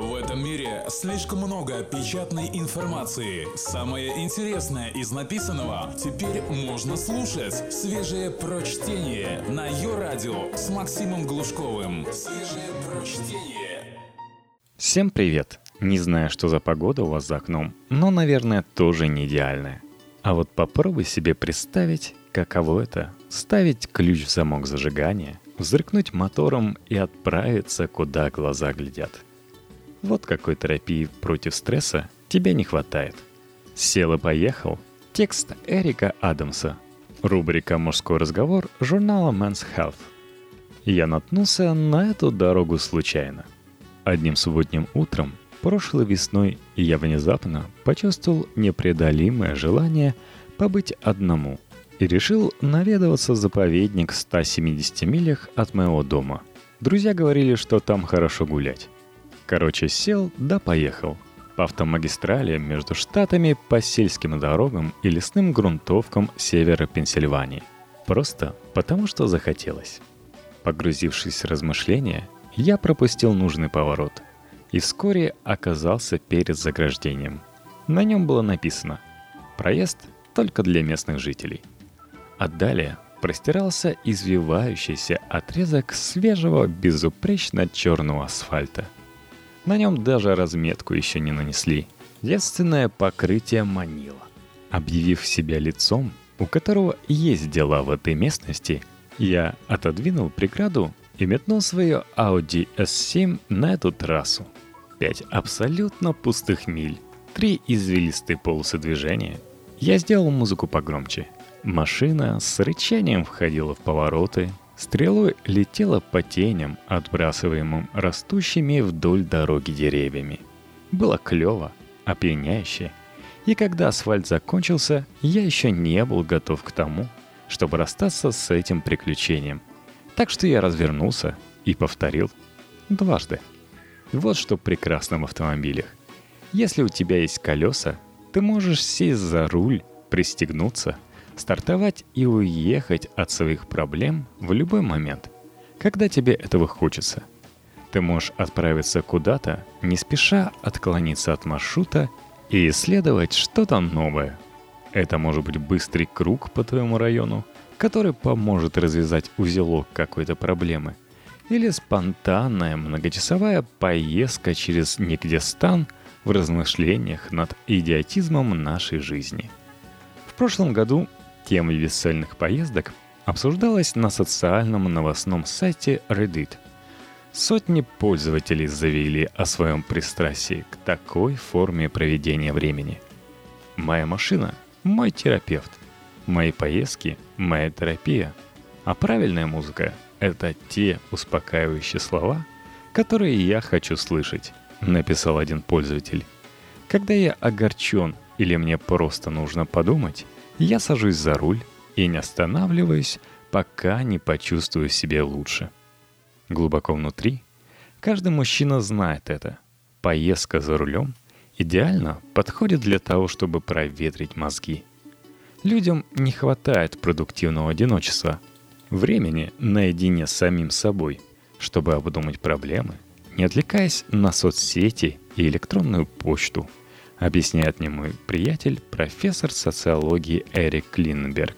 В этом мире слишком много печатной информации. Самое интересное из написанного теперь можно слушать. Свежее прочтение на ее радио с Максимом Глушковым. Свежее прочтение. Всем привет! Не знаю, что за погода у вас за окном, но, наверное, тоже не идеальная. А вот попробуй себе представить, каково это – ставить ключ в замок зажигания, взрыкнуть мотором и отправиться, куда глаза глядят – вот какой терапии против стресса тебе не хватает. Сел и поехал. Текст Эрика Адамса. Рубрика «Мужской разговор» журнала Men's Health. Я наткнулся на эту дорогу случайно. Одним субботним утром, прошлой весной, я внезапно почувствовал непреодолимое желание побыть одному и решил наведываться в заповедник в 170 милях от моего дома. Друзья говорили, что там хорошо гулять. Короче, сел да поехал. По автомагистрали между штатами, по сельским дорогам и лесным грунтовкам севера Пенсильвании. Просто потому, что захотелось. Погрузившись в размышления, я пропустил нужный поворот и вскоре оказался перед заграждением. На нем было написано «Проезд только для местных жителей». А далее простирался извивающийся отрезок свежего, безупречно черного асфальта – на нем даже разметку еще не нанесли. Девственное покрытие манило. Объявив себя лицом, у которого есть дела в этой местности, я отодвинул преграду и метнул свое Audi S7 на эту трассу. Пять абсолютно пустых миль, три извилистые полосы движения. Я сделал музыку погромче. Машина с рычанием входила в повороты, Стрелой летела по теням, отбрасываемым растущими вдоль дороги деревьями. Было клево, опьяняюще. И когда асфальт закончился, я еще не был готов к тому, чтобы расстаться с этим приключением. Так что я развернулся и повторил дважды. Вот что прекрасно в автомобилях. Если у тебя есть колеса, ты можешь сесть за руль, пристегнуться – стартовать и уехать от своих проблем в любой момент, когда тебе этого хочется. Ты можешь отправиться куда-то, не спеша отклониться от маршрута и исследовать что-то новое. Это может быть быстрый круг по твоему району, который поможет развязать узелок какой-то проблемы, или спонтанная многочасовая поездка через Нигдестан в размышлениях над идиотизмом нашей жизни. В прошлом году Тема весельных поездок обсуждалась на социальном новостном сайте Reddit. Сотни пользователей заявили о своем пристрастии к такой форме проведения времени. Моя машина – мой терапевт. Мои поездки – моя терапия. А правильная музыка – это те успокаивающие слова, которые я хочу слышать, написал один пользователь. Когда я огорчен или мне просто нужно подумать – я сажусь за руль и не останавливаюсь, пока не почувствую себя лучше. Глубоко внутри каждый мужчина знает это. Поездка за рулем идеально подходит для того, чтобы проветрить мозги. Людям не хватает продуктивного одиночества, времени наедине с самим собой, чтобы обдумать проблемы, не отвлекаясь на соцсети и электронную почту – объясняет мне мой приятель, профессор социологии Эрик Клинберг.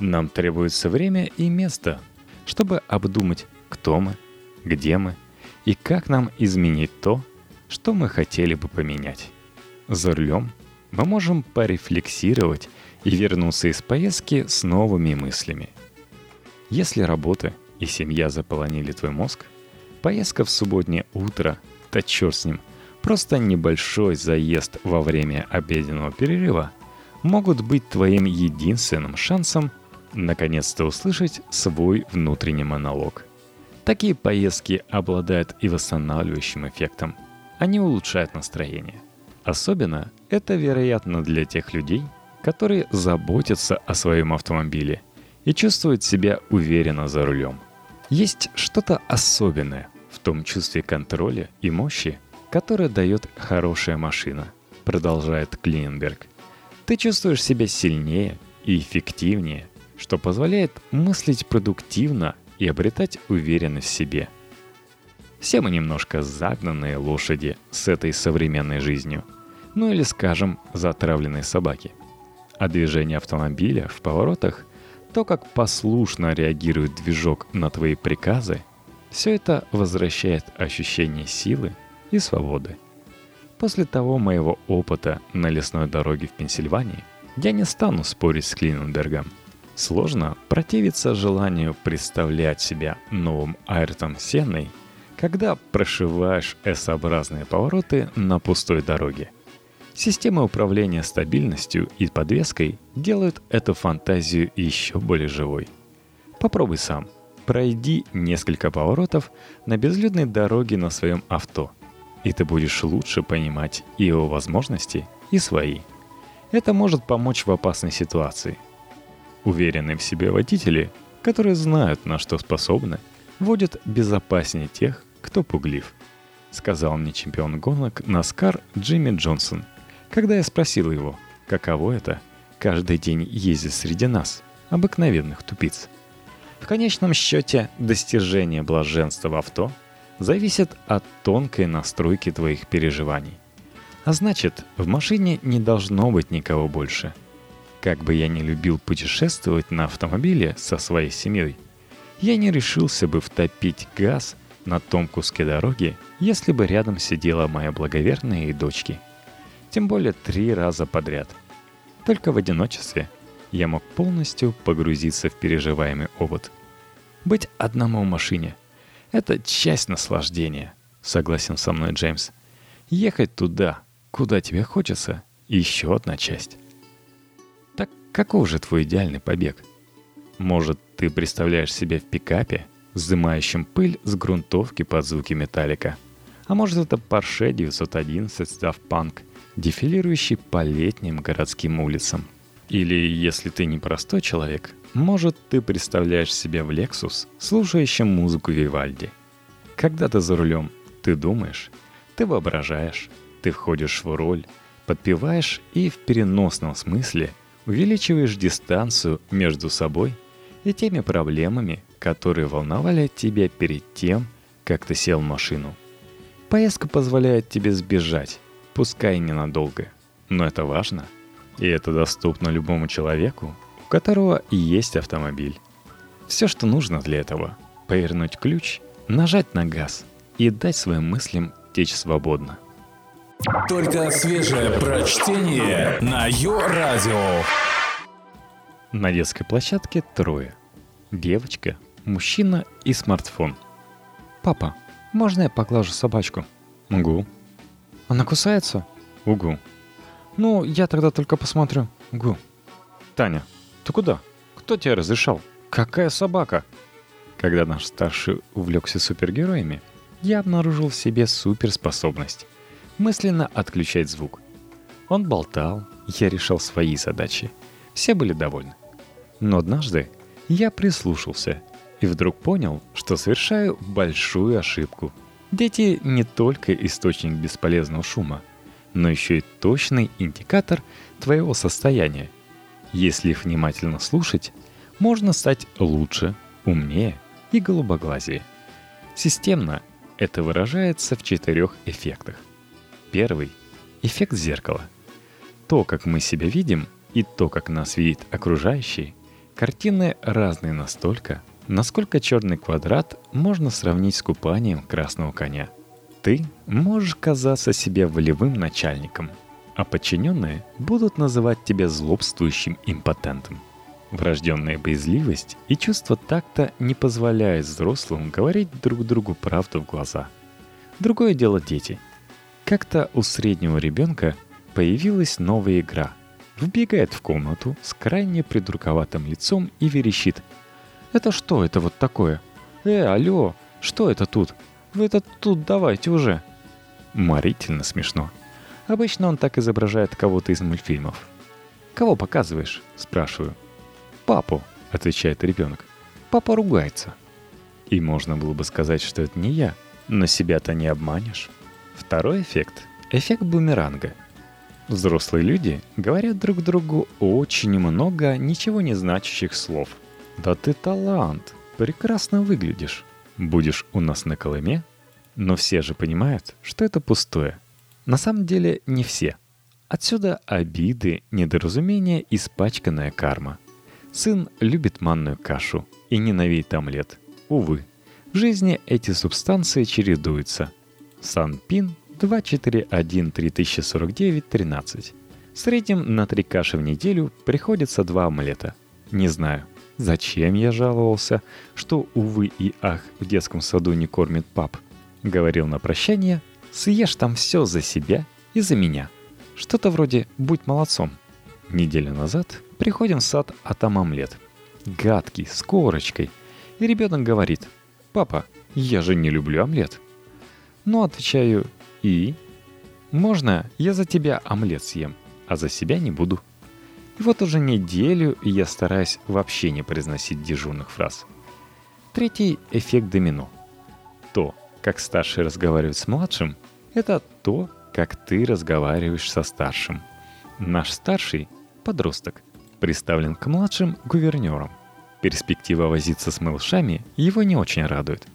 Нам требуется время и место, чтобы обдумать, кто мы, где мы и как нам изменить то, что мы хотели бы поменять. За рулем мы можем порефлексировать и вернуться из поездки с новыми мыслями. Если работа и семья заполонили твой мозг, поездка в субботнее утро, да черт с ним – Просто небольшой заезд во время обеденного перерыва могут быть твоим единственным шансом наконец-то услышать свой внутренний монолог. Такие поездки обладают и восстанавливающим эффектом. Они улучшают настроение. Особенно это вероятно для тех людей, которые заботятся о своем автомобиле и чувствуют себя уверенно за рулем. Есть что-то особенное в том чувстве контроля и мощи, которое дает хорошая машина, продолжает Клинберг. Ты чувствуешь себя сильнее и эффективнее, что позволяет мыслить продуктивно и обретать уверенность в себе. Все мы немножко загнанные лошади с этой современной жизнью. Ну или, скажем, затравленные собаки. А движение автомобиля в поворотах, то, как послушно реагирует движок на твои приказы, все это возвращает ощущение силы и свободы. После того моего опыта на лесной дороге в Пенсильвании я не стану спорить с Клиненбергом. Сложно противиться желанию представлять себя новым Айртом Сенной, когда прошиваешь S-образные повороты на пустой дороге. Системы управления стабильностью и подвеской делают эту фантазию еще более живой. Попробуй сам. Пройди несколько поворотов на безлюдной дороге на своем авто, и ты будешь лучше понимать и его возможности, и свои. Это может помочь в опасной ситуации. Уверенные в себе водители, которые знают, на что способны, водят безопаснее тех, кто пуглив, сказал мне чемпион гонок Наскар Джимми Джонсон – когда я спросил его, каково это — каждый день ездить среди нас, обыкновенных тупиц. В конечном счете, достижение блаженства в авто зависит от тонкой настройки твоих переживаний. А значит, в машине не должно быть никого больше. Как бы я ни любил путешествовать на автомобиле со своей семьей, я не решился бы втопить газ на том куске дороги, если бы рядом сидела моя благоверная и дочки – тем более три раза подряд. Только в одиночестве я мог полностью погрузиться в переживаемый опыт. Быть одному в машине — это часть наслаждения, согласен со мной Джеймс. Ехать туда, куда тебе хочется, еще одна часть. Так каков же твой идеальный побег? Может, ты представляешь себя в пикапе, взымающем пыль с грунтовки под звуки металлика? А может, это Porsche 911 Daft Punk — дефилирующий по летним городским улицам. Или, если ты не простой человек, может, ты представляешь себя в Lexus, слушающим музыку Вивальди. Когда ты за рулем, ты думаешь, ты воображаешь, ты входишь в роль, подпеваешь и в переносном смысле увеличиваешь дистанцию между собой и теми проблемами, которые волновали тебя перед тем, как ты сел в машину. Поездка позволяет тебе сбежать пускай ненадолго, но это важно. И это доступно любому человеку, у которого и есть автомобиль. Все, что нужно для этого — повернуть ключ, нажать на газ и дать своим мыслям течь свободно. Только свежее прочтение на Йо-Радио. На детской площадке трое. Девочка, мужчина и смартфон. «Папа, можно я поглажу собачку?» «Могу», она кусается? Угу. Ну, я тогда только посмотрю. Угу. Таня, ты куда? Кто тебе разрешал? Какая собака? Когда наш старший увлекся супергероями, я обнаружил в себе суперспособность мысленно отключать звук. Он болтал, я решал свои задачи. Все были довольны. Но однажды я прислушался и вдруг понял, что совершаю большую ошибку – Дети не только источник бесполезного шума, но еще и точный индикатор твоего состояния. Если внимательно слушать, можно стать лучше, умнее и голубоглазее. Системно это выражается в четырех эффектах. Первый – эффект зеркала. То, как мы себя видим, и то, как нас видит окружающий, картины разные настолько, Насколько черный квадрат можно сравнить с купанием красного коня? Ты можешь казаться себе волевым начальником, а подчиненные будут называть тебя злобствующим импотентом. Врожденная боязливость и чувство такта не позволяют взрослым говорить друг другу правду в глаза. Другое дело дети. Как-то у среднего ребенка появилась новая игра. Вбегает в комнату с крайне придурковатым лицом и верещит – это что это вот такое? Э, алло, что это тут? Вы это тут давайте уже. Морительно смешно. Обычно он так изображает кого-то из мультфильмов. «Кого показываешь?» – спрашиваю. «Папу», – отвечает ребенок. «Папа ругается». И можно было бы сказать, что это не я, но себя-то не обманешь. Второй эффект – эффект бумеранга. Взрослые люди говорят друг другу очень много ничего не значащих слов – «Да ты талант! Прекрасно выглядишь! Будешь у нас на Колыме?» Но все же понимают, что это пустое. На самом деле не все. Отсюда обиды, недоразумения, испачканная карма. Сын любит манную кашу и ненавидит омлет. Увы, в жизни эти субстанции чередуются. Санпин 241 3049 13. В среднем на три каши в неделю приходится два омлета. Не знаю, зачем я жаловался, что, увы и ах, в детском саду не кормит пап. Говорил на прощание, съешь там все за себя и за меня. Что-то вроде «будь молодцом». Неделю назад приходим в сад, а там омлет. Гадкий, с корочкой. И ребенок говорит, «Папа, я же не люблю омлет». Ну, отвечаю, «И?» «Можно я за тебя омлет съем?» а за себя не буду. И вот уже неделю я стараюсь вообще не произносить дежурных фраз. Третий — эффект домино. Как старший разговаривает с младшим, это то, как ты разговариваешь со старшим. Наш старший — подросток, представлен к младшим гувернерам. Перспектива возиться с малышами его не очень радует.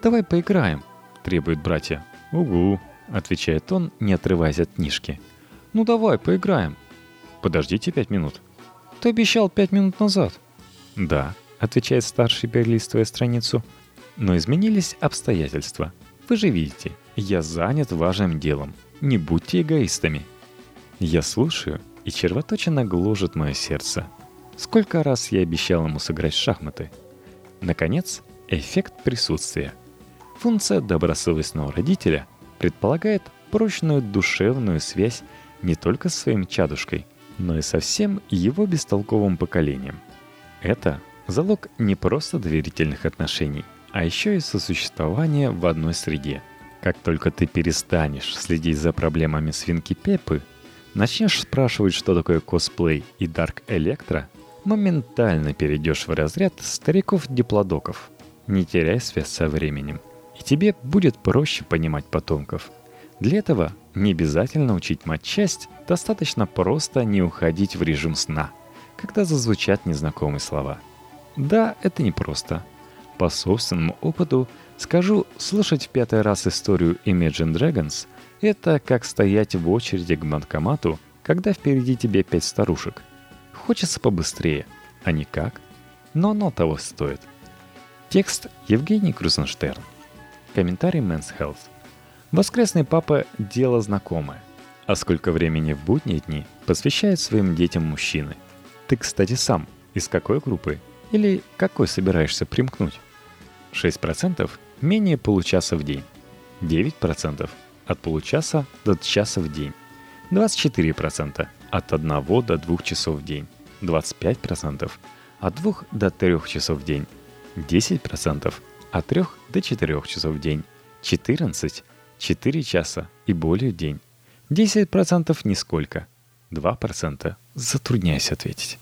«Давай поиграем», — требуют братья. «Угу», — отвечает он, не отрываясь от книжки — ну давай, поиграем. Подождите пять минут. Ты обещал пять минут назад. Да, отвечает старший, перелистывая страницу. Но изменились обстоятельства. Вы же видите, я занят важным делом. Не будьте эгоистами. Я слушаю, и червоточина гложет мое сердце. Сколько раз я обещал ему сыграть в шахматы. Наконец, эффект присутствия. Функция добросовестного родителя предполагает прочную душевную связь не только с своим чадушкой, но и со всем его бестолковым поколением. Это залог не просто доверительных отношений, а еще и сосуществования в одной среде. Как только ты перестанешь следить за проблемами свинки Пеппы, начнешь спрашивать, что такое косплей и Дарк Электро, моментально перейдешь в разряд стариков-диплодоков. Не теряй связь со временем, и тебе будет проще понимать потомков – для этого не обязательно учить матчасть, достаточно просто не уходить в режим сна, когда зазвучат незнакомые слова. Да, это непросто. По собственному опыту скажу, слушать в пятый раз историю Imagine Dragons — это как стоять в очереди к банкомату, когда впереди тебе пять старушек. Хочется побыстрее, а никак. Но оно того стоит. Текст Евгений Крузенштерн. Комментарий Men's Health. Воскресный папа – дело знакомое. А сколько времени в будние дни посвящает своим детям мужчины? Ты, кстати, сам из какой группы? Или какой собираешься примкнуть? 6% менее получаса в день. 9% от получаса до часа в день. 24% от 1 до 2 часов в день. 25% от 2 до 3 часов в день. 10% от 3 до 4 часов в день. 14 4 часа и более в день. 10% нисколько. 2% затрудняюсь ответить.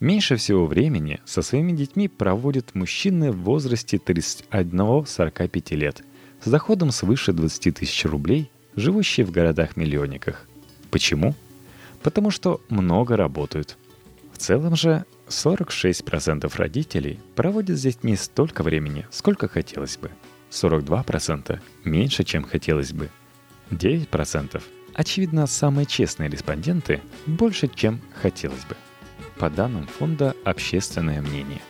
Меньше всего времени со своими детьми проводят мужчины в возрасте 31-45 лет с доходом свыше 20 тысяч рублей, живущие в городах-миллионниках. Почему? Потому что много работают. В целом же 46% родителей проводят с детьми столько времени, сколько хотелось бы – 42% меньше, чем хотелось бы. 9% очевидно самые честные респонденты больше, чем хотелось бы по данным фонда «Общественное мнение».